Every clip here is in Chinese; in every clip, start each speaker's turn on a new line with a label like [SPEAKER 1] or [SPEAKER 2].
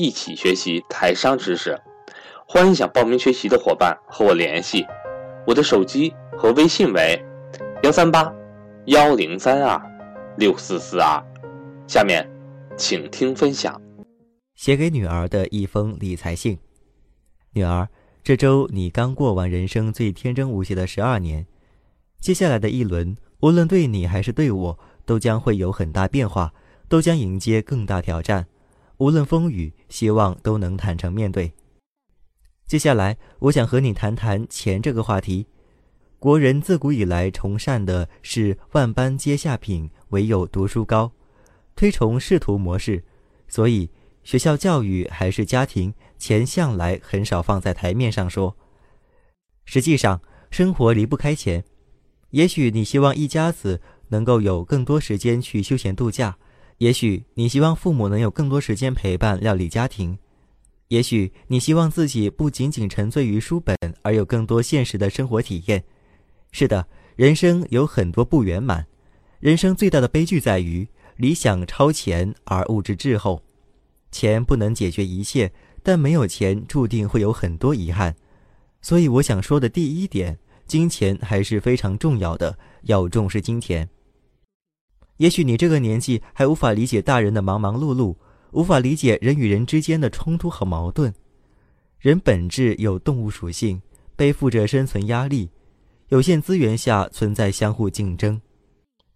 [SPEAKER 1] 一起学习台商知识，欢迎想报名学习的伙伴和我联系，我的手机和微信为幺三八幺零三二六四四二。下面，请听分享。
[SPEAKER 2] 写给女儿的一封理财信，女儿，这周你刚过完人生最天真无邪的十二年，接下来的一轮，无论对你还是对我，都将会有很大变化。都将迎接更大挑战，无论风雨，希望都能坦诚面对。接下来，我想和你谈谈钱这个话题。国人自古以来崇尚的是万般皆下品，唯有读书高，推崇仕途模式，所以学校教育还是家庭，钱向来很少放在台面上说。实际上，生活离不开钱。也许你希望一家子能够有更多时间去休闲度假。也许你希望父母能有更多时间陪伴料理家庭，也许你希望自己不仅仅沉醉于书本，而有更多现实的生活体验。是的，人生有很多不圆满，人生最大的悲剧在于理想超前而物质滞后。钱不能解决一切，但没有钱注定会有很多遗憾。所以我想说的第一点，金钱还是非常重要的，要重视金钱。也许你这个年纪还无法理解大人的忙忙碌碌，无法理解人与人之间的冲突和矛盾。人本质有动物属性，背负着生存压力，有限资源下存在相互竞争。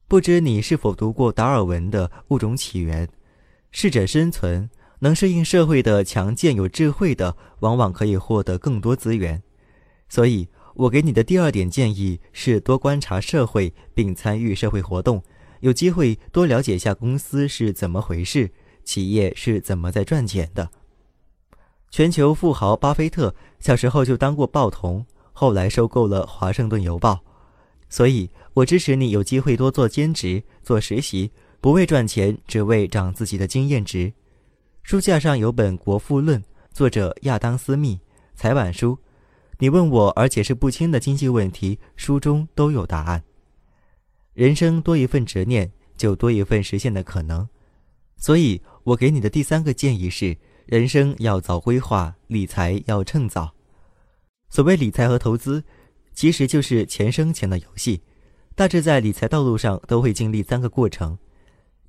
[SPEAKER 2] 不知你是否读过达尔文的《物种起源》？适者生存，能适应社会的强健有智慧的，往往可以获得更多资源。所以我给你的第二点建议是多观察社会，并参与社会活动。有机会多了解一下公司是怎么回事，企业是怎么在赚钱的。全球富豪巴菲特小时候就当过报童，后来收购了《华盛顿邮报》，所以我支持你有机会多做兼职、做实习，不为赚钱，只为涨自己的经验值。书架上有本《国富论》，作者亚当·斯密，财晚书。你问我而解释不清的经济问题，书中都有答案。人生多一份执念，就多一份实现的可能。所以，我给你的第三个建议是：人生要早规划，理财要趁早。所谓理财和投资，其实就是钱生钱的游戏。大致在理财道路上都会经历三个过程：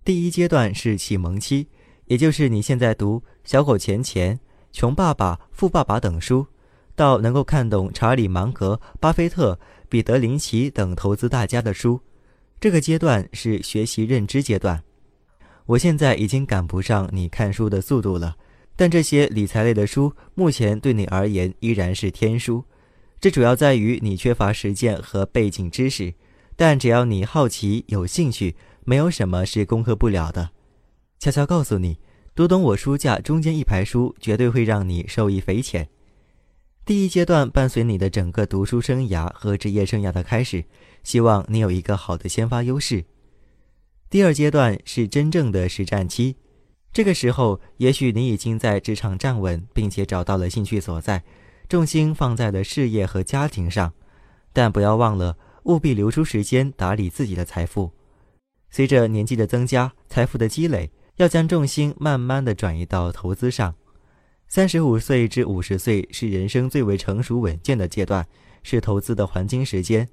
[SPEAKER 2] 第一阶段是启蒙期，也就是你现在读《小狗钱钱》《穷爸爸富爸爸》等书，到能够看懂查理芒格、巴菲特、彼得林奇等投资大家的书。这个阶段是学习认知阶段，我现在已经赶不上你看书的速度了，但这些理财类的书目前对你而言依然是天书。这主要在于你缺乏实践和背景知识，但只要你好奇、有兴趣，没有什么是攻克不了的。悄悄告诉你，读懂我书架中间一排书，绝对会让你受益匪浅。第一阶段伴随你的整个读书生涯和职业生涯的开始，希望你有一个好的先发优势。第二阶段是真正的实战期，这个时候也许你已经在职场站稳，并且找到了兴趣所在，重心放在了事业和家庭上，但不要忘了务必留出时间打理自己的财富。随着年纪的增加，财富的积累，要将重心慢慢的转移到投资上。三十五岁至五十岁是人生最为成熟稳健的阶段，是投资的黄金时间。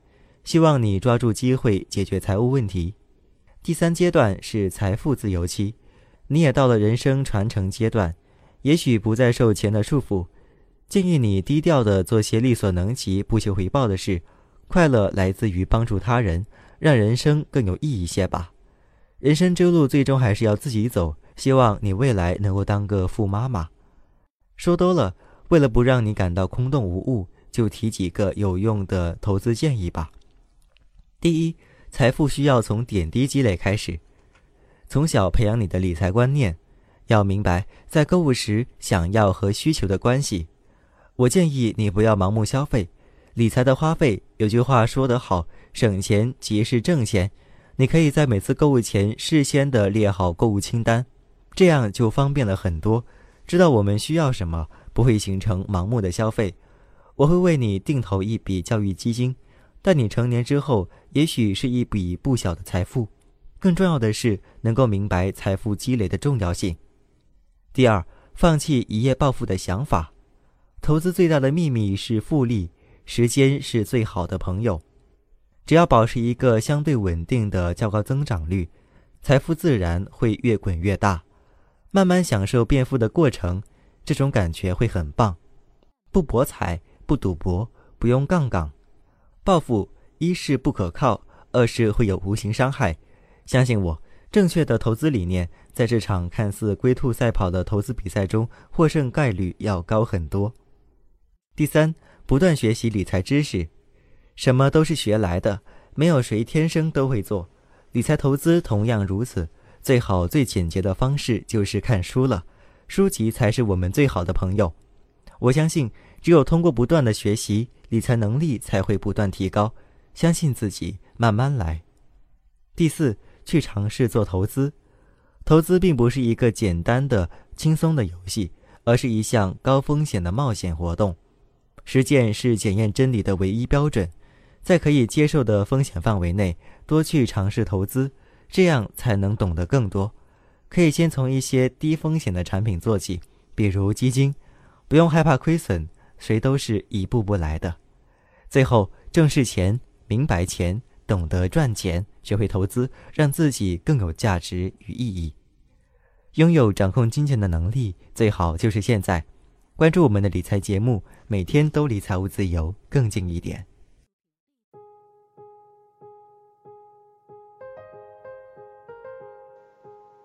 [SPEAKER 2] 希望你抓住机会解决财务问题。第三阶段是财富自由期，你也到了人生传承阶段，也许不再受钱的束缚。建议你低调的做些力所能及、不求回报的事，快乐来自于帮助他人，让人生更有意义些吧。人生之路最终还是要自己走。希望你未来能够当个富妈妈。说多了，为了不让你感到空洞无物，就提几个有用的投资建议吧。第一，财富需要从点滴积累开始，从小培养你的理财观念，要明白在购物时想要和需求的关系。我建议你不要盲目消费，理财的花费有句话说得好，省钱即是挣钱。你可以在每次购物前事先的列好购物清单，这样就方便了很多，知道我们需要什么，不会形成盲目的消费。我会为你定投一笔教育基金，待你成年之后，也许是一笔不小的财富。更重要的是，能够明白财富积累的重要性。第二，放弃一夜暴富的想法。投资最大的秘密是复利，时间是最好的朋友。只要保持一个相对稳定的较高增长率，财富自然会越滚越大。慢慢享受变富的过程，这种感觉会很棒。不博彩，不赌博，不用杠杆，暴富一是不可靠，二是会有无形伤害。相信我，正确的投资理念，在这场看似龟兔赛跑的投资比赛中，获胜概率要高很多。第三，不断学习理财知识。什么都是学来的，没有谁天生都会做。理财投资同样如此，最好最简洁的方式就是看书了。书籍才是我们最好的朋友。我相信，只有通过不断的学习，理财能力才会不断提高。相信自己，慢慢来。第四，去尝试做投资。投资并不是一个简单的、轻松的游戏，而是一项高风险的冒险活动。实践是检验真理的唯一标准。在可以接受的风险范围内，多去尝试投资，这样才能懂得更多。可以先从一些低风险的产品做起，比如基金，不用害怕亏损，谁都是一步步来的。最后，正视钱，明白钱，懂得赚钱，学会投资，让自己更有价值与意义。拥有掌控金钱的能力，最好就是现在。关注我们的理财节目，每天都离财务自由更近一点。